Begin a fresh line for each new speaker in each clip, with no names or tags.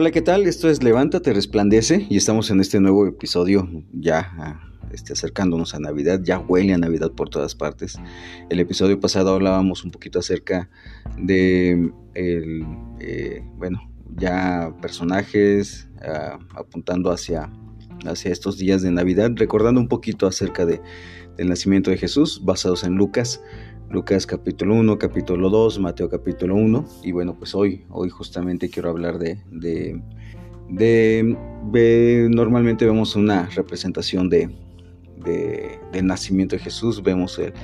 Hola, ¿qué tal? Esto es Levántate, Resplandece y estamos en este nuevo episodio ya ah, este, acercándonos a Navidad, ya huele a Navidad por todas partes. El episodio pasado hablábamos un poquito acerca de, el, eh, bueno, ya personajes ah, apuntando hacia, hacia estos días de Navidad, recordando un poquito acerca de, del nacimiento de Jesús, basados en Lucas. Lucas capítulo 1, capítulo 2, Mateo capítulo 1. Y bueno, pues hoy, hoy justamente quiero hablar de, de, de, normalmente vemos una representación de, de, del nacimiento de Jesús, vemos el,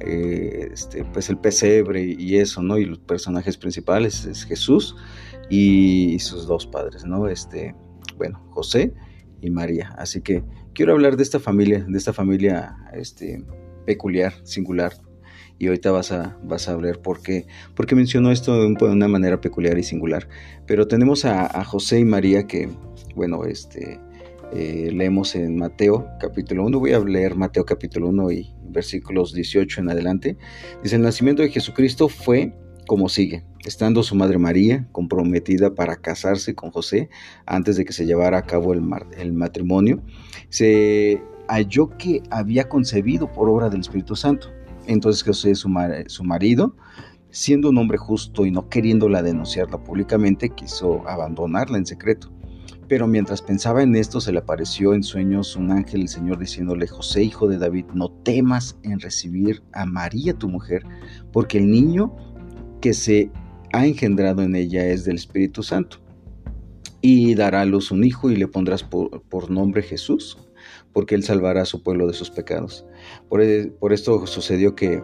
eh, este, pues el pesebre y eso, ¿no? Y los personajes principales es Jesús y, sus dos padres, ¿no? Este, bueno, José y María. Así que quiero hablar de esta familia, de esta familia este, peculiar, singular, y ahorita vas a, vas a ver por qué, porque mencionó esto de, una manera peculiar y singular. Pero tenemos a, José y María que, bueno, este, eh, leemos en Mateo capítulo 1, voy a leer Mateo capítulo 1 y versículos 18 en adelante. Dice, el nacimiento de Jesucristo fue como sigue, estando su madre María comprometida para casarse con José antes de que se llevara a cabo el, el matrimonio, se halló que había concebido por obra del Espíritu Santo. Entonces José, su, su marido, siendo un hombre justo y no queriéndola denunciarla públicamente, quiso abandonarla en secreto. Pero mientras pensaba en esto, se le apareció en sueños un ángel del Señor diciéndole, José, hijo de David, no temas en recibir a María tu mujer, porque el niño que se ha engendrado en ella es del Espíritu Santo. Y dará a luz un hijo y le pondrás por, por nombre Jesús, porque él salvará a su pueblo de sus pecados. Por, e, por esto sucedió que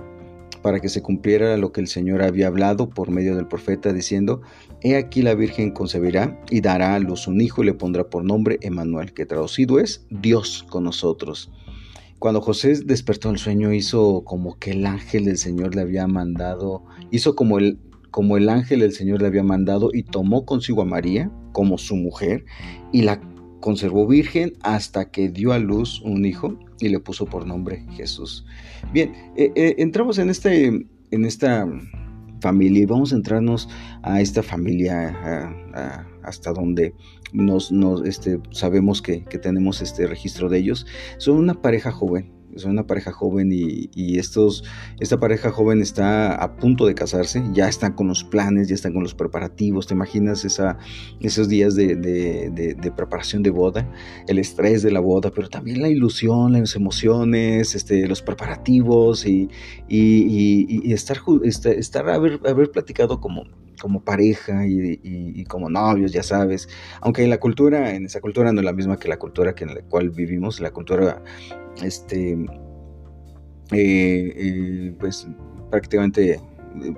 para que se cumpliera lo que el Señor había hablado por medio del profeta, diciendo, He aquí la Virgen concebirá y dará a luz un hijo y le pondrá por nombre Emmanuel, que traducido es Dios con nosotros. Cuando José despertó el sueño, hizo como que el ángel del Señor le había mandado, hizo como el, como el ángel del Señor le había mandado y tomó consigo a María como su mujer y la conservó virgen hasta que dio a luz un hijo y le puso por nombre Jesús. Bien, eh, eh, entramos en, este, en esta familia y vamos a entrarnos a esta familia hasta donde nos, este, sabemos que, que, tenemos este registro de ellos. Son una pareja joven, son una pareja joven y, estos, esta pareja joven está a punto de casarse, ya están con los planes, ya están con los preparativos, te imaginas esa, esos días de, preparación de boda, el estrés de la boda, pero también la ilusión, las emociones, este, los preparativos y, estar, este, estar, haber, haber platicado como como pareja y, como novios, ya sabes. Aunque en la cultura, en esa cultura no es la misma que la cultura que en la cual vivimos, la cultura, este, eh, eh, pues prácticamente eh,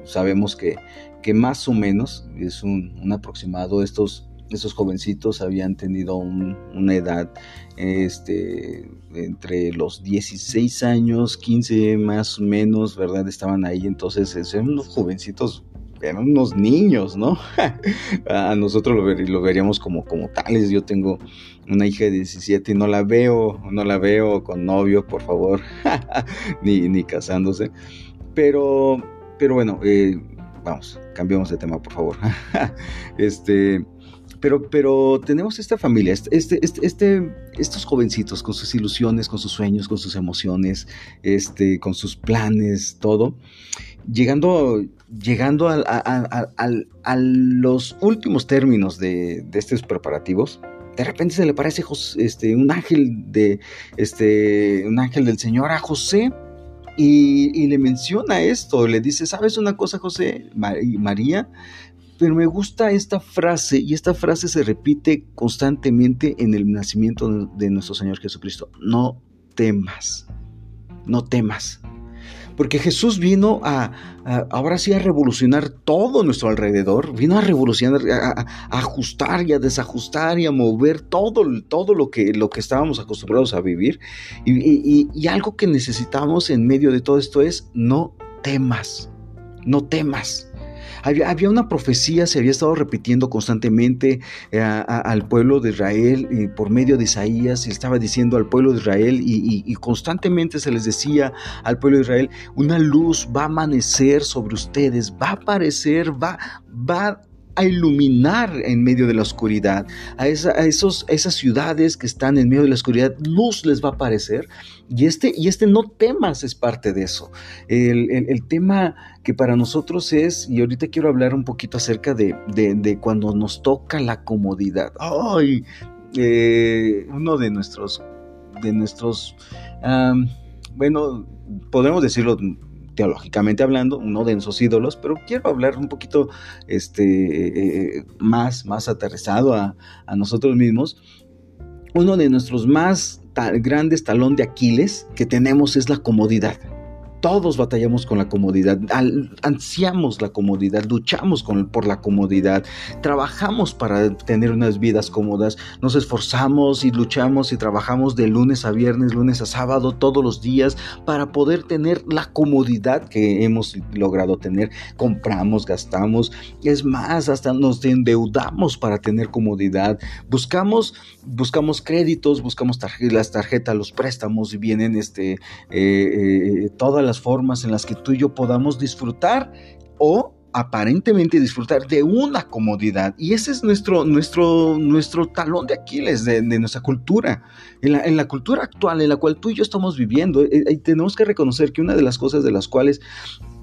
sabemos que, que, más o menos es un, aproximado. Estos, estos jovencitos habían tenido una edad este, entre los 16 años, 15 más o menos, ¿verdad? Estaban ahí, entonces eran unos jovencitos eran unos niños, ¿no? a nosotros lo, veríamos como, como tales. Yo tengo una hija de 17 y no la veo, no la veo con novio, por favor, ni, ni casándose. Pero, pero bueno, eh, vamos, cambiamos de tema, por favor. este, pero, pero tenemos esta familia, este, este, este, este, estos jovencitos con sus ilusiones, con sus sueños, con sus emociones, este, con sus planes, todo llegando, llegando a, los últimos términos de, estos preparativos, de repente se le parece este, un ángel de este, un ángel del Señor a José y, le menciona esto, le dice, ¿sabes una cosa, José? María, pero me gusta esta frase y esta frase se repite constantemente en el nacimiento de nuestro Señor Jesucristo. No temas, no temas. Porque Jesús vino a, ahora sí a revolucionar todo nuestro alrededor, vino a revolucionar, a, ajustar y a desajustar y a mover todo, todo lo, que, lo que estábamos acostumbrados a vivir. y algo que necesitamos en medio de todo esto es no temas, no temas. Había, una profecía, se había estado repitiendo constantemente eh, al pueblo de Israel y por medio de Isaías, y estaba diciendo al pueblo de Israel y, constantemente se les decía al pueblo de Israel, una luz va a amanecer sobre ustedes, va a aparecer, va, va a iluminar en medio de la oscuridad. A, esos, esas ciudades que están en medio de la oscuridad, luz les va a aparecer. Y este, y este no temas es parte de eso. El, tema que para nosotros es, y ahorita quiero hablar un poquito acerca de, cuando nos toca la comodidad. Ay, eh, uno de nuestros, de nuestros, bueno, podemos decirlo teológicamente hablando, uno de esos ídolos, pero quiero hablar un poquito este, más, más aterrizado a, a, nosotros mismos. Uno de nuestros más grandes talón de Aquiles que tenemos es la comodidad. Todos batallamos con la comodidad, ansiamos la comodidad, luchamos por la comodidad, trabajamos para tener unas vidas cómodas, nos esforzamos y luchamos y trabajamos de lunes a viernes, lunes a sábado, todos los días para poder tener la comodidad que hemos logrado tener. Compramos, gastamos, es más, hasta nos endeudamos para tener comodidad. Buscamos, buscamos créditos, buscamos las tarjetas, los préstamos y vienen este, eh, eh, todas las formas en las que tú y yo podamos disfrutar o aparentemente disfrutar de una comodidad. Y ese es nuestro, nuestro, nuestro talón de Aquiles de, nuestra cultura. En la, cultura actual en la cual tú y yo estamos viviendo, eh, eh, tenemos que reconocer que una de las cosas de las cuales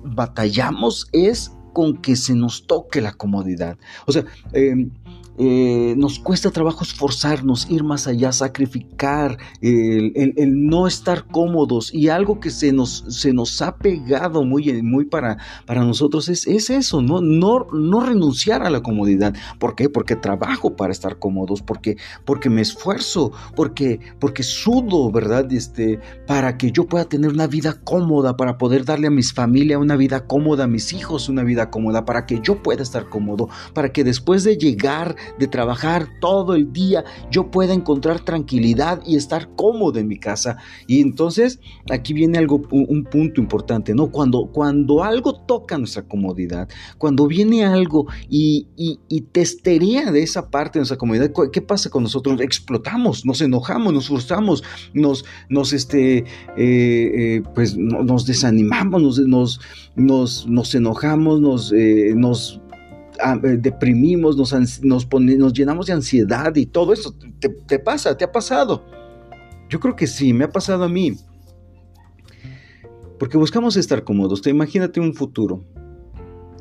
batallamos es con que se nos toque la comodidad. O sea, em, eh, nos cuesta trabajo esforzarnos, ir más allá, sacrificar, el, no estar cómodos y algo que se nos, se nos ha pegado muy, muy para, para nosotros es, es eso, ¿no? ¿no? No renunciar a la comodidad. ¿Por qué? Porque trabajo para estar cómodos, porque, porque me esfuerzo, porque, porque sudo, ¿verdad? Este, para que yo pueda tener una vida cómoda, para poder darle a mis familia una vida cómoda, a mis hijos una vida cómoda, para que yo pueda estar cómodo, para que después de llegar de trabajar todo el día, yo pueda encontrar tranquilidad y estar cómodo en mi casa. Y entonces aquí viene algo, un, punto importante, ¿no? Cuando, cuando algo toca nuestra comodidad, cuando viene algo y, y, testería de esa parte de nuestra comodidad, ¿qué pasa con nosotros? Explotamos, nos enojamos, nos frustramos, nos, nos, este, eh, eh, pues, nos desanimamos, nos, nos, nos, nos enojamos, nos, eh, nos deprimimos, nos, nos, nos, llenamos de ansiedad y todo eso. Te, pasa? ¿Te ha pasado? Yo creo que sí, me ha pasado a mí. Porque buscamos estar cómodos. Te imagínate un futuro.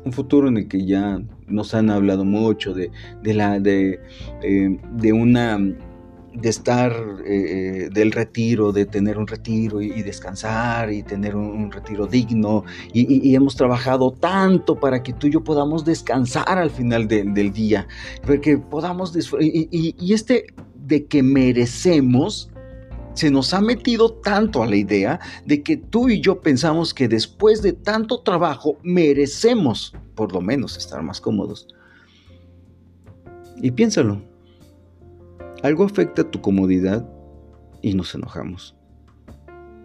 Un futuro en el que ya nos han hablado mucho de, de la, de, eh, de una de estar eh, eh, del retiro, de tener un retiro y, descansar y tener un, retiro digno. Y, hemos trabajado tanto para que tú y yo podamos descansar al final del día, porque podamos y, y este de que merecemos, se nos ha metido tanto a la idea de que tú y yo pensamos que después de tanto trabajo merecemos por lo menos estar más cómodos. Y piénsalo, algo afecta tu comodidad y nos enojamos.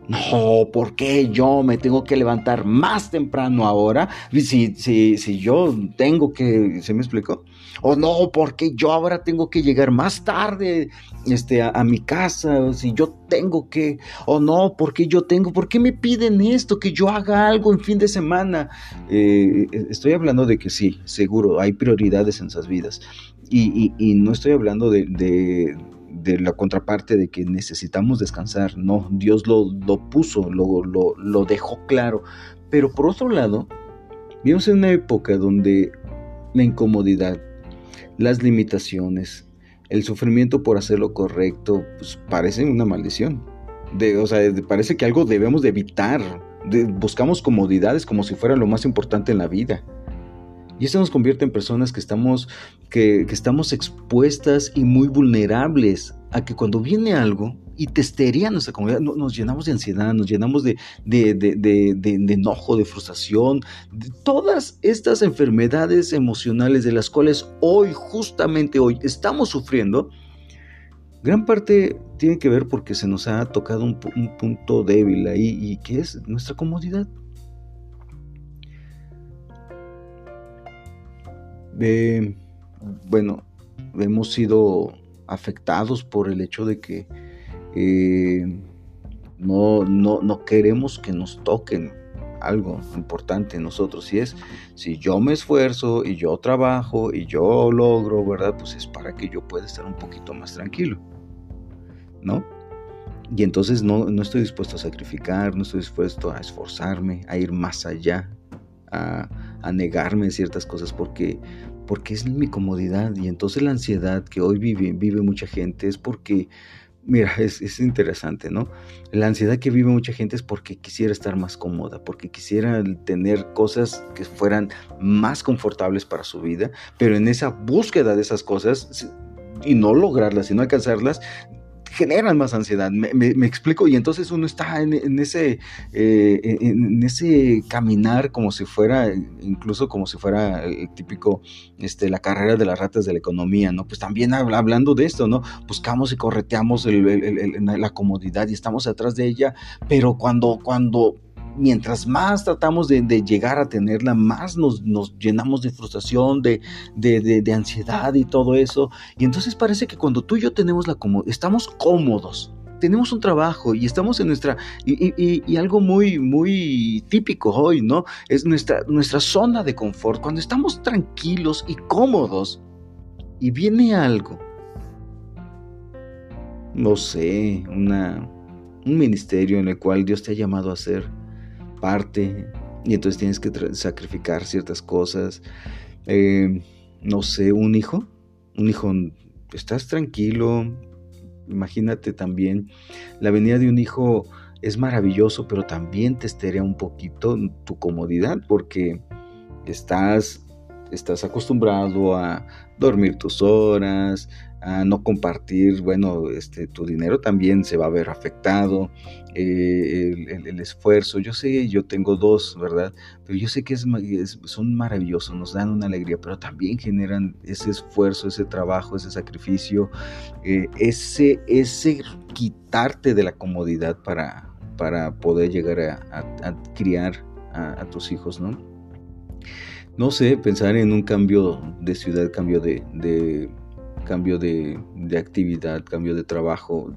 No, ¿por qué yo me tengo que levantar más temprano ahora? Si, si, si yo tengo que, ¿se me explicó? O no, ¿por qué yo ahora tengo que llegar más tarde este, a, mi casa? Si yo tengo que, o no, ¿por qué yo tengo? ¿Por qué me piden esto? Que yo haga algo en fin de semana. Eh, estoy hablando de que sí, seguro, hay prioridades en esas vidas. Y, no estoy hablando de, la contraparte de que necesitamos descansar, no, Dios lo, puso, lo, dejó claro. Pero por otro lado, vivimos en una época donde la incomodidad, las limitaciones, el sufrimiento por hacer lo correcto, pues parecen una maldición. O sea, parece que algo debemos de evitar. buscamos comodidades como si fuera lo más importante en la vida. Y eso nos convierte en personas que estamos, que, estamos expuestas y muy vulnerables a que cuando viene algo y testería nuestra comunidad, nos llenamos de ansiedad, nos llenamos de, de, enojo, de frustración, de todas estas enfermedades emocionales de las cuales hoy, justamente hoy, estamos sufriendo. Gran parte tiene que ver porque se nos ha tocado un, un punto débil ahí y que es nuestra comodidad. Bueno, hemos sido afectados por el hecho de que eh, no, no, queremos que nos toquen algo importante en nosotros y es, si yo me esfuerzo y yo trabajo y yo logro, ¿verdad? Pues es para que yo pueda estar un poquito más tranquilo, ¿no? Y entonces no, no estoy dispuesto a sacrificar, no estoy dispuesto a esforzarme, a ir más allá, a, a negarme ciertas cosas porque, porque es mi comodidad. Y entonces la ansiedad que hoy vive, vive mucha gente es porque, mira, es, es, interesante, ¿no? La ansiedad que vive mucha gente es porque quisiera estar más cómoda, porque quisiera tener cosas que fueran más confortables para su vida, pero en esa búsqueda de esas cosas y no lograrlas y no alcanzarlas, generan más ansiedad. Me, explico, y entonces uno está en, ese, eh, en, ese caminar como si fuera, incluso como si fuera el típico, este, la carrera de las ratas de la economía, ¿no? Pues también hablando de esto, ¿no? Buscamos y correteamos la comodidad y estamos atrás de ella, pero cuando, cuando mientras más tratamos de, llegar a tenerla, más nos, llenamos de frustración, de, ansiedad y todo eso. Y entonces parece que cuando tú y yo tenemos la estamos cómodos, tenemos un trabajo y estamos en nuestra, y, algo muy, muy típico hoy, ¿no? Es nuestra, nuestra zona de confort, cuando estamos tranquilos y cómodos y viene algo, no sé, una, un ministerio en el cual Dios te ha llamado a ser parte y entonces tienes que sacrificar ciertas cosas. Eh, no sé, un hijo, un hijo, estás tranquilo. Imagínate también, la venida de un hijo es maravilloso, pero también te esterea un poquito tu comodidad porque estás, estás acostumbrado a dormir tus horas, a no compartir, bueno, este, tu dinero también se va a ver afectado, eh, el, esfuerzo, yo sé, yo tengo dos, ¿verdad? Pero yo sé que es, son maravillosos, nos dan una alegría, pero también generan ese esfuerzo, ese trabajo, ese sacrificio, eh, ese, ese quitarte de la comodidad para, para poder llegar a, criar a, tus hijos, ¿no? No sé, pensar en un cambio de ciudad, cambio de cambio de, actividad, cambio de trabajo,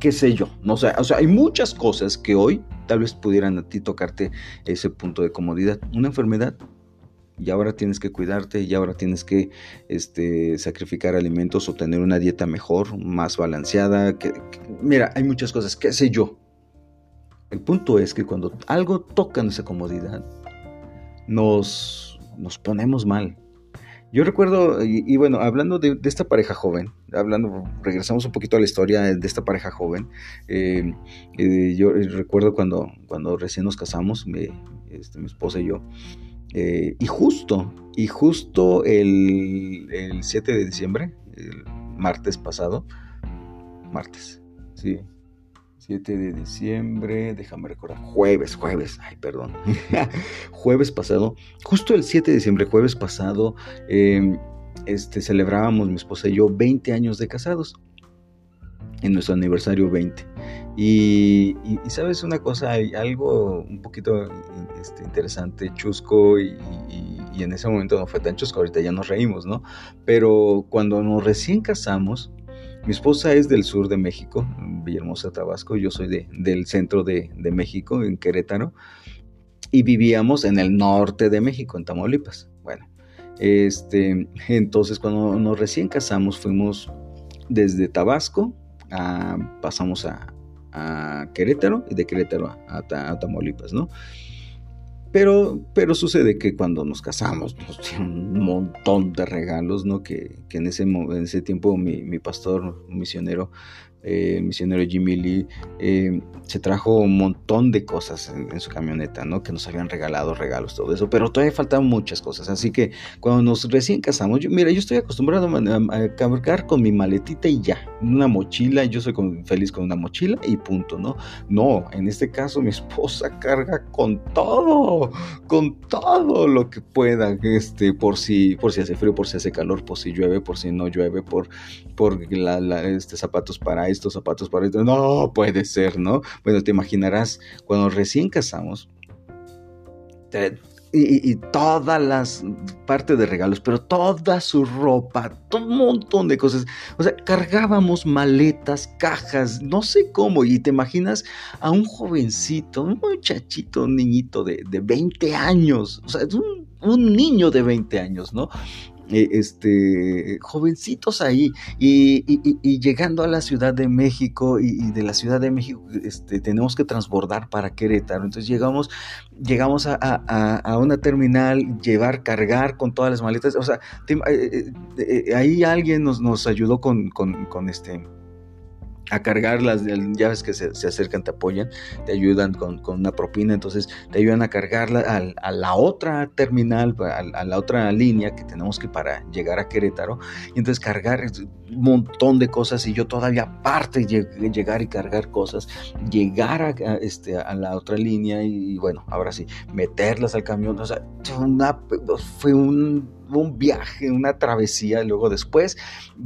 qué, sé yo. No sé, o sea, hay muchas cosas que hoy tal vez pudieran a ti tocarte ese punto de comodidad. Una enfermedad, y ahora tienes que cuidarte, y ahora tienes que este, sacrificar alimentos o tener una dieta mejor, más balanceada. Mira, hay muchas cosas, qué sé yo. El punto es que cuando algo toca nuestra comodidad, nos, nos ponemos mal yo recuerdo, y, bueno, hablando de, esta pareja joven, hablando, regresamos un poquito a la historia de esta pareja joven. Eh, eh, yo recuerdo cuando, cuando recién nos casamos, mi, este, mi esposa y yo, eh, y justo, y justo el, el 7 de diciembre, el martes pasado, martes, sí, 7 de diciembre, déjame recordar, jueves, jueves, ay, perdón, jueves pasado, justo el 7 de diciembre, jueves pasado, em, este, celebrábamos mi esposa y yo 20 años de casados, en nuestro aniversario 20. Y, sabes una cosa, hay algo un poquito este, interesante, chusco, y, y, en ese momento no fue tan chusco, ahorita ya nos reímos, ¿no? Pero cuando nos recién casamos, mi esposa es del sur de México, Villahermosa, Tabasco. Yo soy de, del centro de, México, en Querétaro. Y vivíamos en el norte de México, en Tamaulipas. Bueno, este, entonces cuando nos recién casamos fuimos desde Tabasco, pasamos a, Querétaro y de Querétaro a, a Tamaulipas, ¿no? Pero, pero sucede que cuando nos casamos nos dieron un montón de regalos, ¿no? Que, que en, ese, en ese tiempo mi, mi pastor misionero eh, misionero Jimmy Lee, eh, se trajo un montón de cosas en, su camioneta, ¿no? Que nos habían regalado regalos, todo eso, pero todavía faltaban muchas cosas. Así que cuando nos recién casamos, mira, yo estoy acostumbrado a, cargar con mi maletita y ya, una mochila, yo soy feliz con una mochila y punto, ¿no? No, en este caso mi esposa carga con todo, con todo lo que pueda, este, por si, por si hace frío, por si hace calor, por si llueve, por si no llueve, por, por este, zapatos para estos zapatos para esto. No puede ser, ¿no? Bueno, te imaginarás, cuando recién casamos, y, todas las partes de regalos, pero toda su ropa, todo un montón de cosas. O sea, cargábamos maletas, cajas, no sé cómo. Y te imaginas a un jovencito, un muchachito, un niñito de, de 20 años, o sea, un, un niño de 20 años, ¿no? Eh, este, jovencitos ahí y, llegando a la Ciudad de México y, de la Ciudad de México este, tenemos que transbordar para Querétaro. Entonces llegamos, llegamos a, una terminal, llevar, cargar con todas las maletas. O sea, eh, eh, ahí alguien nos, nos ayudó con, con este a cargar las llaves que se, acercan, te apoyan, te ayudan con, una propina, entonces te ayudan a cargarla a, la otra terminal, a, la otra línea que tenemos que para llegar a Querétaro, y entonces cargar un montón de cosas y yo todavía aparte llegar y cargar cosas, llegar a, este, a la otra línea y, bueno, ahora sí, meterlas al camión, o sea, fue un un viaje, una travesía, luego después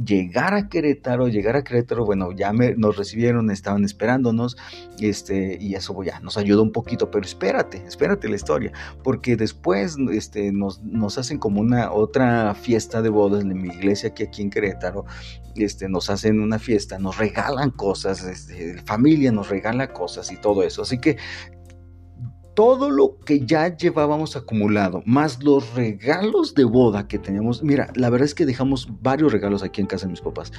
llegar a Querétaro, llegar a Querétaro, bueno, ya nos recibieron, estaban esperándonos, este, y eso ya nos ayudó un poquito, pero espérate, espérate la historia, porque después este, nos, nos hacen como una otra fiesta de bodas en mi iglesia que aquí en Querétaro, este, nos hacen una fiesta, nos regalan cosas, este, familia nos regala cosas y todo eso, así que todo lo que ya llevábamos acumulado, más los regalos de boda que teníamos. Mira, la verdad es que dejamos varios regalos aquí en casa de mis papás,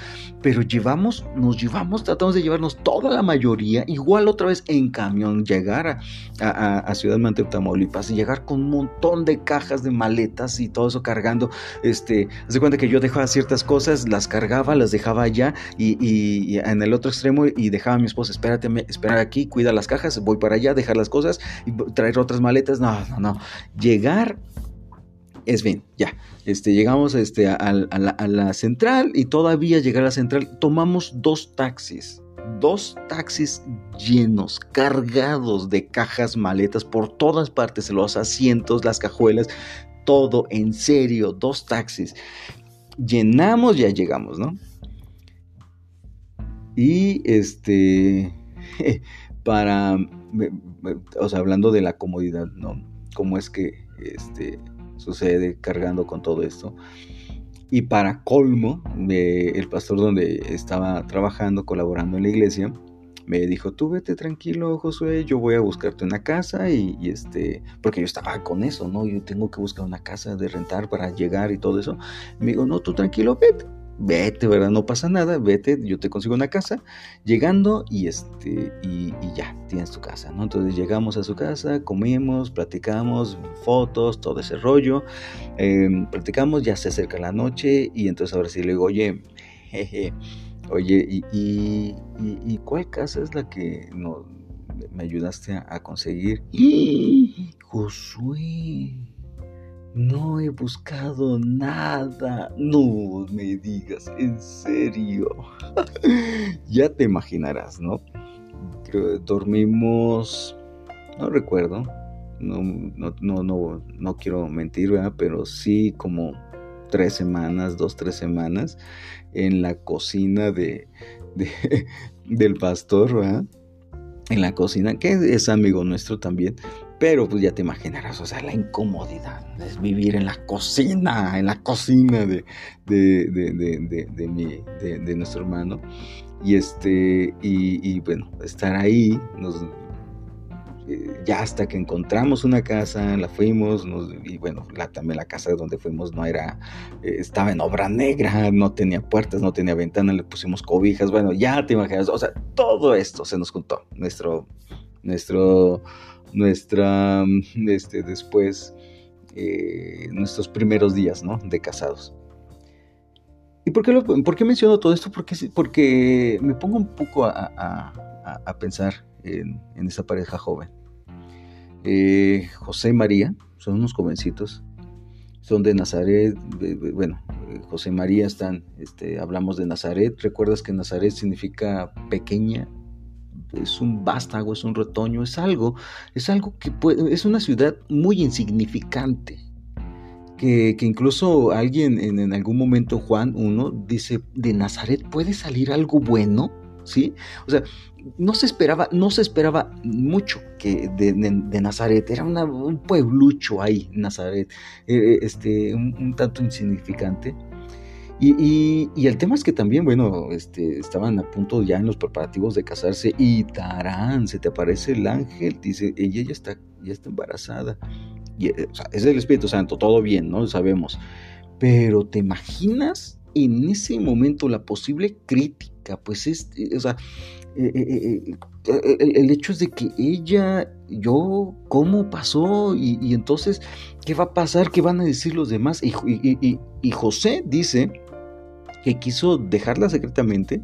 pero llevamos, nos llevamos, tratamos de llevarnos toda la mayoría, igual otra vez en camión, llegar a, a, Ciudad Mante, Tamaulipas, y llegar con un montón de cajas de maletas y todo eso cargando. Este, haz de cuenta que yo dejaba ciertas cosas, las cargaba, las dejaba allá y, en el otro extremo y dejaba a mi esposa, espérate, espera aquí, cuida las cajas, voy para allá, dejar las cosas y traer otras maletas, no, no, no. Llegar es bien, ya. Este, llegamos este, a, la, central y todavía llegar a la central tomamos dos taxis. Dos taxis llenos, cargados de cajas, maletas por todas partes, los asientos, las cajuelas, todo en serio, dos taxis. Llenamos, ya llegamos, ¿no? Y este, para o sea, hablando de la comodidad, ¿no? Cómo es que este, sucede cargando con todo esto. Y para colmo, el pastor donde estaba trabajando, colaborando en la iglesia, me dijo, tú vete tranquilo, Josué, yo voy a buscarte una casa y, y, este, porque yo estaba con eso, ¿no? Yo tengo que buscar una casa de rentar para llegar y todo eso. Me dijo, no, tú tranquilo, vete vete, ¿verdad? No pasa nada, vete, yo te consigo una casa, llegando y este, y, ya, tienes tu casa, ¿no? Entonces llegamos a su casa, comimos, platicamos, fotos, todo ese rollo, em, platicamos, ya se acerca la noche y entonces ahora sí le digo, oye, jeje, oye, ¿y, y, cuál casa es la que no, me ayudaste a, a conseguir? Josué no he buscado nada. No me digas, en serio. ya te imaginarás, ¿no? dormimos, no recuerdo, no, no, no, no, quiero mentir, ¿verdad? Pero sí como tres semanas, dos, tres semanas, en la cocina de, del pastor, ¿verdad? En la cocina, que es amigo nuestro también, pero pues ya te imaginarás, o sea, la incomodidad es vivir en la cocina, en la cocina de, de, de, de, mi, nuestro hermano. Y este, y, bueno, estar ahí, nos, eh, ya hasta que encontramos una casa, la fuimos, y bueno, la, también la casa donde fuimos no era, eh, estaba en obra negra, no tenía puertas, no tenía ventana, le pusimos cobijas, bueno, ya te imaginas, o sea, todo esto se nos juntó, nuestro, nuestro nuestra, este, después, eh, nuestros primeros días, ¿no? De casados. ¿Y por qué, lo, por qué menciono todo esto? Porque, porque me pongo un poco a, pensar en, esa pareja joven. Eh, José y María son unos jovencitos, son de Nazaret, bueno, José y María están, este, hablamos de Nazaret, recuerdas que Nazaret significa pequeña es un vástago, es un retoño, es algo, es algo que puede, es una ciudad muy insignificante. Que, incluso alguien en, algún momento, Juan 1, dice, de Nazaret puede salir algo bueno. ¿sí? O sea, no se esperaba, no se esperaba mucho que de, Nazaret, era un pueblucho ahí, Nazaret, eh, este, un, tanto insignificante. Y, el tema es que también, bueno, este, estaban a punto ya en los preparativos de casarse y tarán, se te aparece el ángel, dice, ella ya está, ya está embarazada. Y, eh, es el Espíritu Santo, todo bien, ¿no? Lo sabemos. Pero ¿te imaginas en ese momento la posible crítica? Pues es, o sea, eh, eh, el, hecho es de que ella, yo, ¿cómo pasó? Y, entonces, ¿qué va a pasar? ¿Qué van a decir los demás? Y, y, José dice que quiso dejarla secretamente,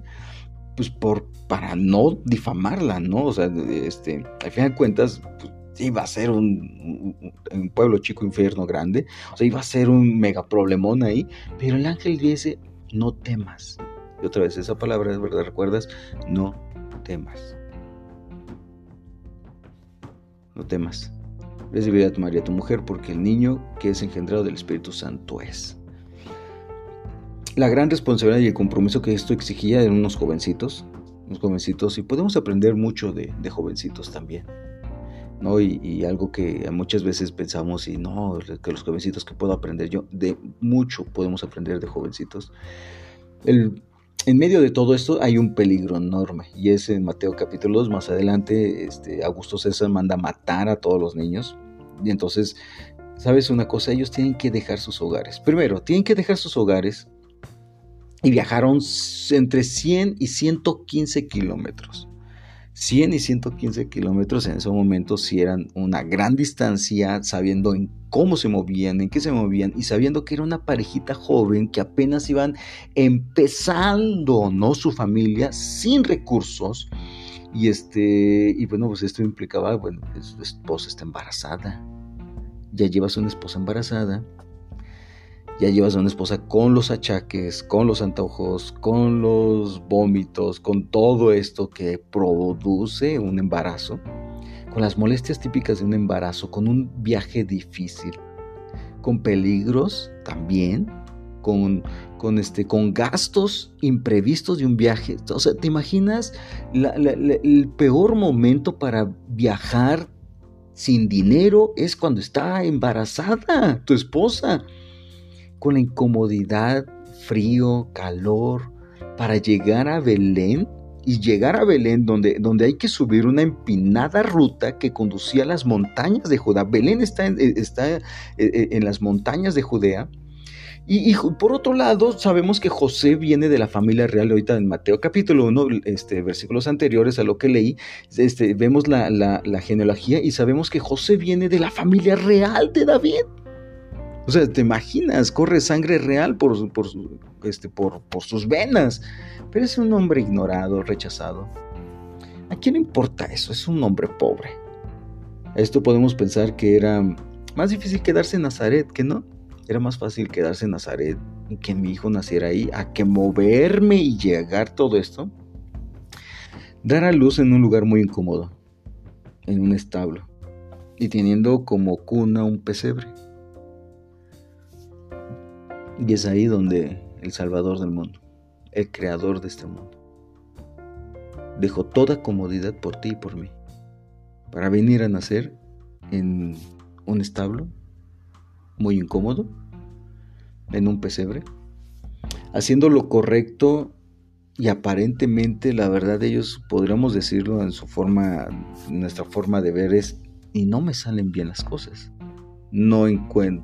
pues por, para no difamarla, ¿no? O sea, este, al final de cuentas, pues, iba a ser un, pueblo chico infierno grande, o sea, iba a ser un mega problemón ahí, pero el ángel dice, no temas. Y otra vez, esa palabra, ¿verdad? ¿Recuerdas? No temas. No temas. Recibiré a tu María, tu mujer, porque el niño que es engendrado del Espíritu Santo es. La gran responsabilidad y el compromiso que esto exigía en unos jovencitos, unos jovencitos, y podemos aprender mucho de, jovencitos también. ¿no? Y, y, algo que muchas veces pensamos, y no, que los jovencitos que puedo aprender yo, de mucho podemos aprender de jovencitos. El en medio de todo esto hay un peligro enorme y es en Mateo capítulo 2, más adelante este, Augusto César manda matar a todos los niños y entonces, ¿sabes una cosa? Ellos tienen que dejar sus hogares. Primero, tienen que dejar sus hogares y viajaron entre 100 y 115 kilómetros. 100 y 115 kilómetros en ese momento si eran una gran distancia, sabiendo en cómo se movían, en qué se movían y sabiendo que era una parejita joven que apenas iban empezando, ¿no? Su familia sin recursos. Y este, y bueno, pues esto implicaba, bueno, su esposa está embarazada. Ya llevas una esposa embarazada ya llevas a una esposa con los achaques, con los antojos, con los vómitos, con todo esto que produce un embarazo, con las molestias típicas de un embarazo, con un viaje difícil, con peligros también, con, con, este, con gastos imprevistos de un viaje. O sea, ¿te imaginas el peor momento para viajar sin dinero es cuando está embarazada tu esposa? Con la incomodidad, frío, calor, para llegar a Belén y llegar a Belén donde, donde hay que subir una empinada ruta que conducía a las montañas de Judá. Belén está en, eh, está eh, eh, en las montañas de Judea. Y, por otro lado, sabemos que José viene de la familia real. Ahorita en Mateo capítulo 1, este, versículos anteriores a lo que leí, este, vemos la, la, la genealogía y sabemos que José viene de la familia real de David. O sea, te imaginas, corre sangre real por, por, este, por, por sus venas. Pero es un hombre ignorado, rechazado. ¿A quién le importa eso? Es un hombre pobre. Esto podemos pensar que era más difícil quedarse en Nazaret, que no. Era más fácil quedarse en Nazaret y que mi hijo naciera ahí, a que moverme y llegar todo esto. Dar a luz en un lugar muy incómodo, en un establo, y teniendo como cuna un pesebre. Y es ahí donde el Salvador del mundo, el Creador de este mundo, dejó toda comodidad por ti y por mí, para venir a nacer en un establo muy incómodo, en un pesebre, haciendo lo correcto y aparentemente la verdad ellos podríamos decirlo en su forma, nuestra forma de ver es, y no me salen bien las cosas no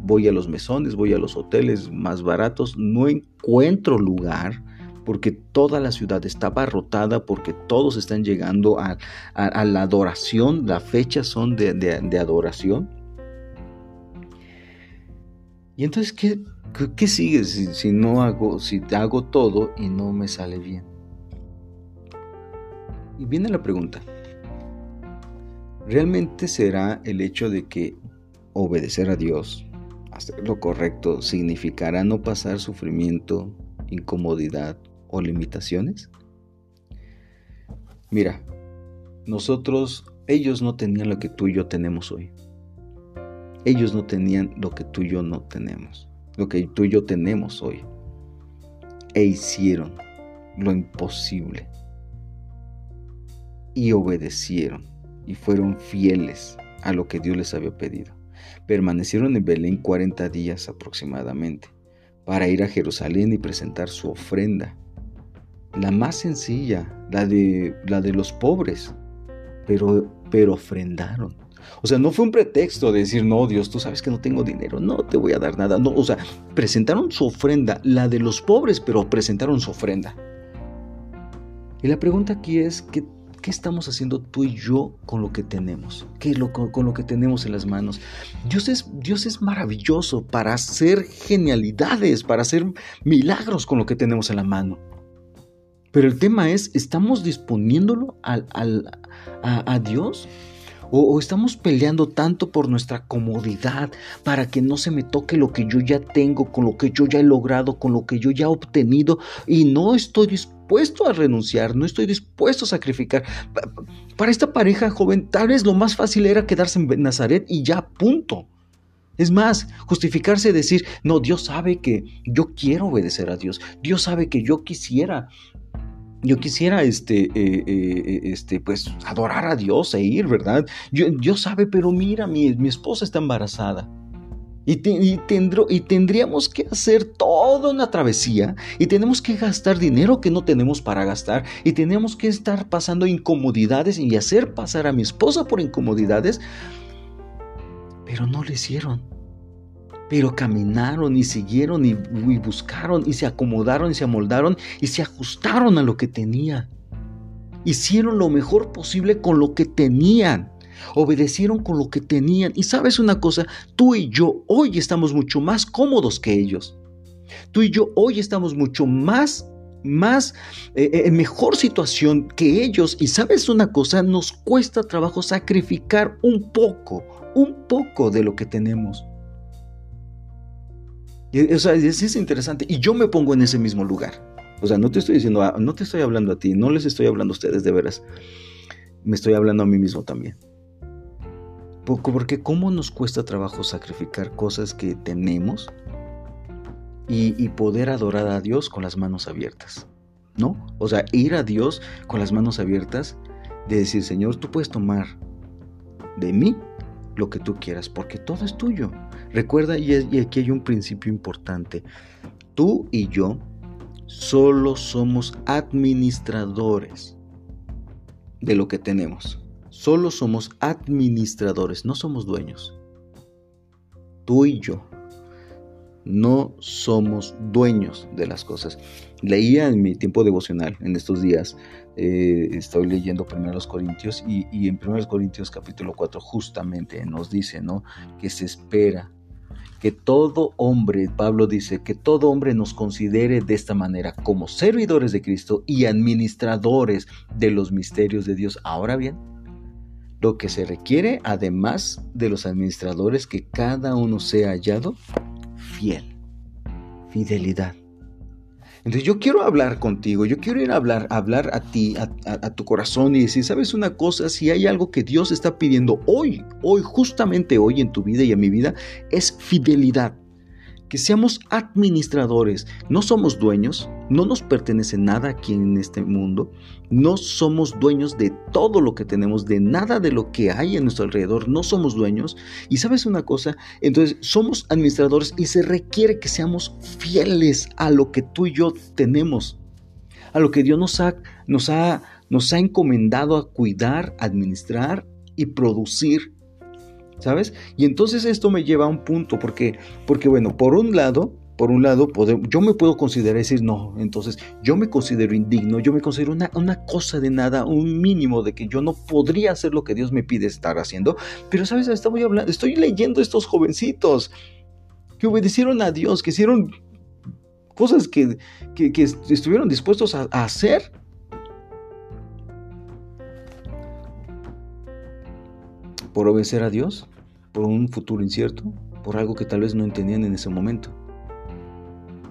voy a los mesones, voy a los hoteles más baratos, no encuentro lugar porque toda la ciudad está abarrotada, porque todos están llegando a, la adoración, las fechas son de, adoración. Y entonces, ¿qué, qué sigue si, si, no hago, si hago todo y no me sale bien? Y viene la pregunta, ¿realmente será el hecho de que obedecer a Dios, hacer lo correcto, significará no pasar sufrimiento, incomodidad o limitaciones? Mira, nosotros, ellos no tenían lo que tú y yo tenemos hoy. Ellos no tenían lo que tú y yo no tenemos, lo que tú y yo tenemos hoy. E hicieron lo imposible y obedecieron y fueron fieles a lo que Dios les había pedido. Permanecieron en Belén 40 días aproximadamente para ir a Jerusalén y presentar su ofrenda. La más sencilla, la de, la de los pobres, pero, pero ofrendaron. O sea, no fue un pretexto de decir, no, Dios, tú sabes que no tengo dinero, no te voy a dar nada. No, o sea, presentaron su ofrenda, la de los pobres, pero presentaron su ofrenda. Y la pregunta aquí es, ¿qué, qué estamos haciendo tú y yo con lo que tenemos? ¿Qué lo, con, lo que tenemos en las manos? Dios es, Dios es maravilloso para hacer genialidades, para hacer milagros con lo que tenemos en la mano. Pero el tema es, ¿estamos disponiéndolo al, a, a Dios? O, estamos peleando tanto por nuestra comodidad para que no se me toque lo que yo ya tengo, con lo que yo ya he logrado, con lo que yo ya he obtenido y no estoy dispuesto a renunciar, no estoy dispuesto a sacrificar. Para esta pareja joven tal vez lo más fácil era quedarse en Nazaret y ya punto. Es más, justificarse y decir, no, Dios sabe que yo quiero obedecer a Dios, Dios sabe que yo quisiera yo quisiera este, eh, eh, eh, este, pues, adorar a Dios e ir, ¿verdad? Yo, Dios sabe, pero mira, mi, mi esposa está embarazada. Y, y, y, tendríamos que hacer toda una travesía y tenemos que gastar dinero que no tenemos para gastar y tenemos que estar pasando incomodidades y hacer pasar a mi esposa por incomodidades, pero no lo hicieron. Pero caminaron y siguieron y, buscaron y se acomodaron y se amoldaron y se ajustaron a lo que tenía. Hicieron lo mejor posible con lo que tenían. Obedecieron con lo que tenían. Y sabes una cosa, tú y yo hoy estamos mucho más cómodos que ellos. Tú y yo hoy estamos mucho más más eh, eh, en mejor situación que ellos y sabes una cosa, nos cuesta trabajo sacrificar un poco, un poco de lo que tenemos. O sea, es, interesante. Y yo me pongo en ese mismo lugar. O sea, no te estoy diciendo, no te estoy hablando a ti, no les estoy hablando a ustedes de veras. Me estoy hablando a mí mismo también. Porque cómo nos cuesta trabajo sacrificar cosas que tenemos y, y, poder adorar a Dios con las manos abiertas. ¿No? O sea, ir a Dios con las manos abiertas de decir, Señor, tú puedes tomar de mí lo que tú quieras, porque todo es tuyo. Recuerda, y, aquí hay un principio importante, tú y yo solo somos administradores de lo que tenemos. Solo somos administradores, no somos dueños. Tú y yo no somos dueños de las cosas. Leía en mi tiempo devocional en estos días, eh, estoy leyendo primero Corintios y, en 1 Corintios capítulo 4 justamente nos dice ¿no? que se espera que todo hombre, Pablo dice, que todo hombre nos considere de esta manera como servidores de Cristo y administradores de los misterios de Dios. Ahora bien, lo que se requiere, además de los administradores, que cada uno sea hallado fiel. Fidelidad. Entonces yo quiero hablar contigo, yo quiero ir a hablar, hablar a ti, a, tu corazón y decir, ¿sabes una cosa? Si hay algo que Dios está pidiendo hoy, hoy, justamente hoy en tu vida y en mi vida, es fidelidad que seamos administradores. No somos dueños, no nos pertenece nada aquí en este mundo, no somos dueños de todo lo que tenemos, de nada de lo que hay en nuestro alrededor, no somos dueños. Y sabes una cosa, entonces somos administradores y se requiere que seamos fieles a lo que tú y yo tenemos, a lo que Dios nos ha, nos ha, nos ha encomendado a cuidar, administrar y producir ¿sabes? Y entonces esto me lleva a un punto, porque, porque bueno, por un lado, por un lado, yo me puedo considerar decir, no, entonces yo me considero indigno, yo me considero una, una, cosa de nada, un mínimo de que yo no podría hacer lo que Dios me pide estar haciendo. Pero, ¿sabes? Estoy, hablando, estoy leyendo estos jovencitos que obedecieron a Dios, que hicieron cosas que, que, estuvieron dispuestos a hacer. Por obedecer a Dios por un futuro incierto, por algo que tal vez no entendían en ese momento.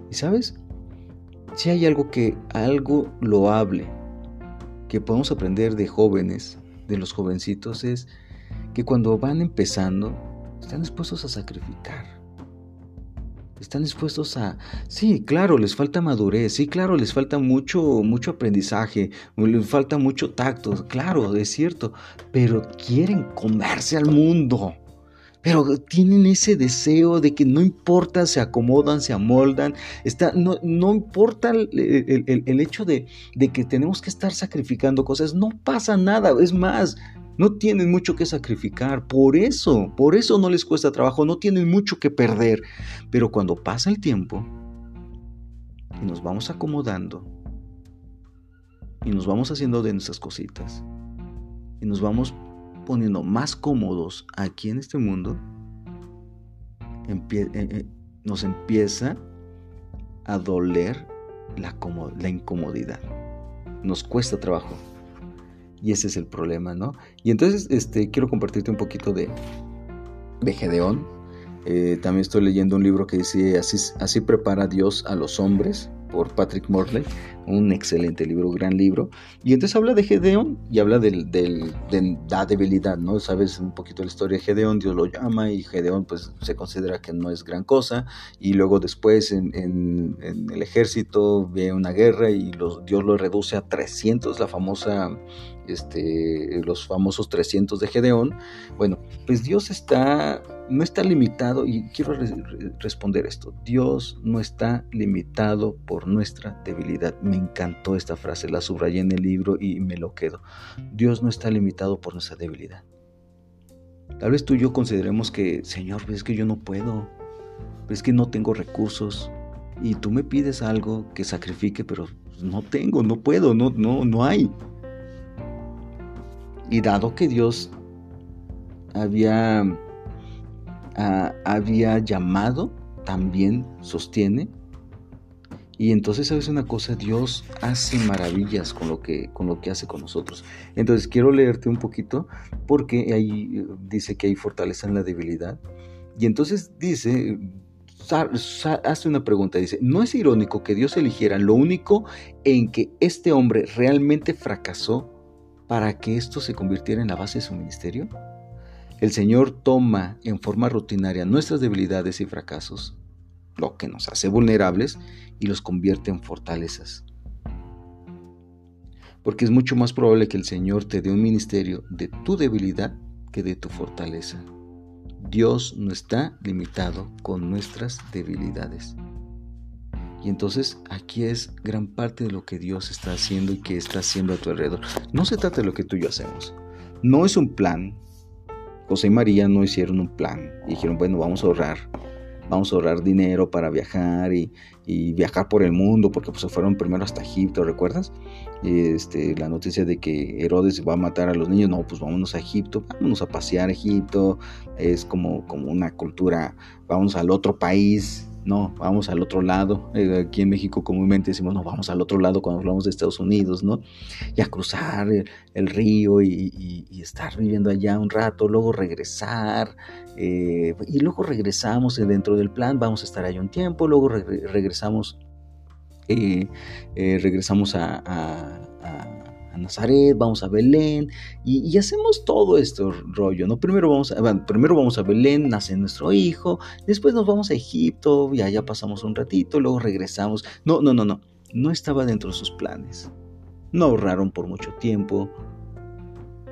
¿Y sabes? Si hay algo que, algo loable, que podemos aprender de jóvenes, de los jovencitos, es que cuando van empezando, están dispuestos a sacrificar. Están dispuestos a, sí, claro, les falta madurez, sí, claro, les falta mucho, mucho aprendizaje, les falta mucho tacto, claro, es cierto, pero quieren comerse al mundo. Pero tienen ese deseo de que no importa, se acomodan, se amoldan, está, no, no importa el, el, hecho de, de que tenemos que estar sacrificando cosas, no pasa nada, es más, no tienen mucho que sacrificar, por eso, por eso no les cuesta trabajo, no tienen mucho que perder. Pero cuando pasa el tiempo y nos vamos acomodando y nos vamos haciendo de nuestras cositas y nos vamos poniendo más cómodos aquí en este mundo, eh, eh, nos empieza a doler la, la incomodidad. Nos cuesta trabajo. Y ese es el problema, ¿no? Y entonces este, quiero compartirte un poquito de, de Gedeón. Eh, también estoy leyendo un libro que dice así, así prepara Dios a los hombres por Patrick Morley, un excelente libro, gran libro. Y entonces habla de Gedeón y habla del, de la debilidad, ¿no? Sabes un poquito la historia de Gedeón, Dios lo llama y Gedeón pues se considera que no es gran cosa y luego después en, el ejército ve una guerra y los, Dios lo reduce a 300, la famosa este, los famosos 300 de Gedeón, bueno, pues Dios está, no está limitado, y quiero responder esto, Dios no está limitado por nuestra debilidad. Me encantó esta frase, la subrayé en el libro y me lo quedo. Dios no está limitado por nuestra debilidad. Tal vez tú y yo consideremos que, Señor, ves que yo no puedo, ves que no tengo recursos, y tú me pides algo que sacrifique, pero no tengo, no puedo, no, no, no hay. Y dado que Dios había, ah, había llamado, también sostiene. Y entonces, ¿sabes una cosa? Dios hace maravillas con lo que, con lo que hace con nosotros. Entonces, quiero leerte un poquito porque ahí eh, dice que hay fortaleza en la debilidad. Y entonces dice, hace una pregunta, dice, ¿no es irónico que Dios eligiera lo único en que este hombre realmente fracasó para que esto se convirtiera en la base de su ministerio? El Señor toma en forma rutinaria nuestras debilidades y fracasos, lo que nos hace vulnerables, y los convierte en fortalezas. Porque es mucho más probable que el Señor te dé un ministerio de tu debilidad que de tu fortaleza. Dios no está limitado con nuestras debilidades. Y entonces aquí es gran parte de lo que Dios está haciendo y que está haciendo a tu alrededor. No se trata de lo que tú y yo hacemos. No es un plan. José y María no hicieron un plan. dijeron, bueno, vamos a ahorrar. Vamos a ahorrar dinero para viajar y, viajar por el mundo, porque pues, se fueron primero hasta Egipto, ¿recuerdas? Este, la noticia de que Herodes va a matar a los niños, no, pues vámonos a Egipto, vámonos a pasear a Egipto, es como, como una cultura, vamos al otro país, no, vamos al otro lado. Eh, aquí en México comúnmente decimos, no, vamos al otro lado cuando hablamos de Estados Unidos, ¿no? Y a cruzar el, río y, estar viviendo allá un rato, luego regresar, eh, y luego regresamos eh, dentro del plan, vamos a estar allá un tiempo, luego regresamos, regresamos a Nazaret, vamos a Belén y, hacemos todo esto rollo, ¿no? Primero vamos, a, primero vamos a Belén, nace nuestro hijo, después nos vamos a Egipto y allá pasamos un ratito, luego regresamos. No, no, no, no, no estaba dentro de sus planes. No ahorraron por mucho tiempo.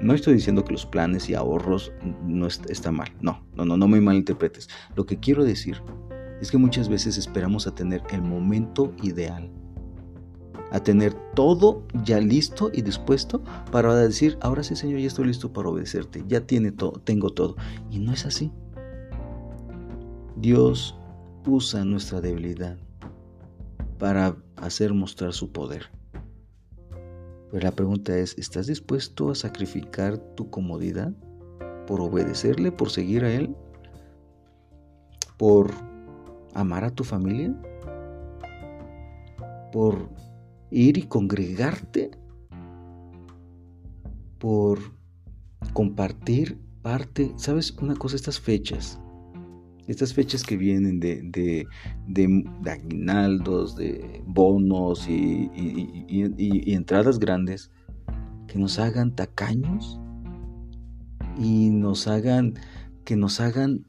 No estoy diciendo que los planes y ahorros no están mal. No, no, no, no me malinterpretes. Lo que quiero decir es que muchas veces esperamos a tener el momento ideal a tener todo ya listo y dispuesto para decir, ahora sí Señor, ya estoy listo para obedecerte, ya tiene todo, tengo todo. Y no es así. Dios usa nuestra debilidad para hacer mostrar su poder. Pero la pregunta es, ¿estás dispuesto a sacrificar tu comodidad por obedecerle, por seguir a Él? ¿Por amar a tu familia? ¿Por ir y congregarte por compartir parte, ¿sabes? Una cosa, estas fechas, estas fechas que vienen de, de, de, aguinaldos, de bonos y, y, entradas grandes, que nos hagan tacaños y nos hagan, que nos hagan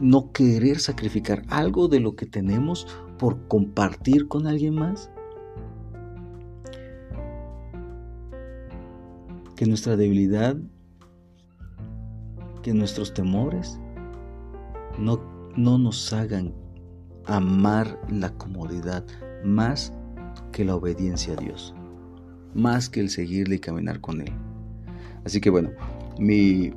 no querer sacrificar algo de lo que tenemos por compartir con alguien más? Que nuestra debilidad, que nuestros temores no, no nos hagan amar la comodidad más que la obediencia a Dios, más que el seguirle y caminar con Él. Así que bueno, mi,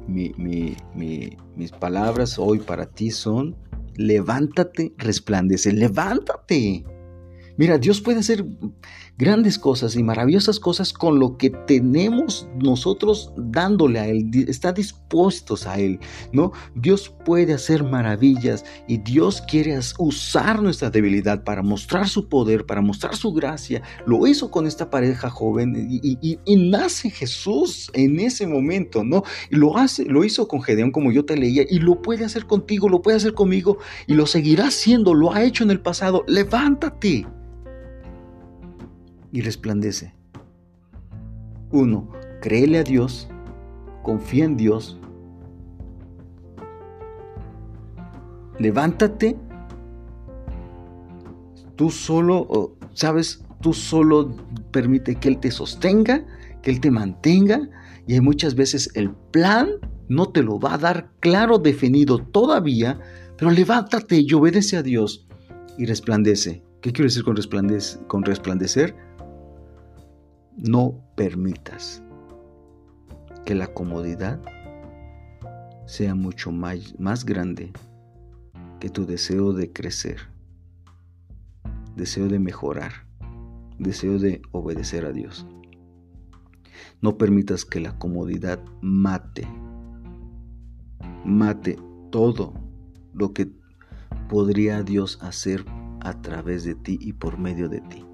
mis palabras hoy para ti son, levántate, resplandece, levántate. Mira, Dios puede hacer grandes cosas y maravillosas cosas con lo que tenemos nosotros dándole a Él, está dispuestos a Él, ¿no? Dios puede hacer maravillas y Dios quiere usar nuestra debilidad para mostrar su poder, para mostrar su gracia. Lo hizo con esta pareja joven y, nace Jesús en ese momento, ¿no? Y lo hace, lo hizo con Gedeón como yo te leía y lo puede hacer contigo, lo puede hacer conmigo y lo seguirá haciendo, lo ha hecho en el pasado. Levántate y resplandece. Uno, créele a Dios, confía en Dios, levántate, tú solo, sabes, tú solo permite que Él te sostenga, que Él te mantenga, y hay muchas veces el plan no te lo va a dar claro, definido todavía, pero levántate y obedece a Dios y resplandece. ¿Qué quiero decir con, con resplandecer? No permitas que la comodidad sea mucho más, más grande que tu deseo de crecer, deseo de mejorar, deseo de obedecer a Dios. No permitas que la comodidad mate, mate todo lo que podría Dios hacer a través de ti y por medio de ti.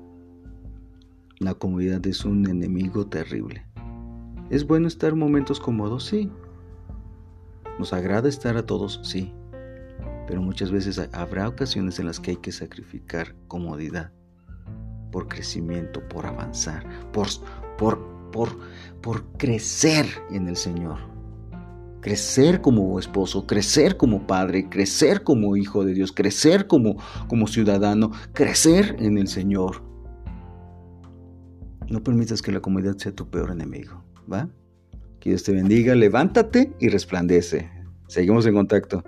La comodidad es un enemigo terrible. ¿Es bueno estar momentos cómodos? Sí. ¿Nos agrada estar a todos? Sí. Pero muchas veces habrá ocasiones en las que hay que sacrificar comodidad por crecimiento, por avanzar, por, por, por, por crecer en el Señor. Crecer como esposo, crecer como padre, crecer como hijo de Dios, crecer como, como ciudadano, crecer en el Señor. No permitas que la comodidad sea tu peor enemigo, ¿va? Que Dios te bendiga, levántate y resplandece. Seguimos en contacto.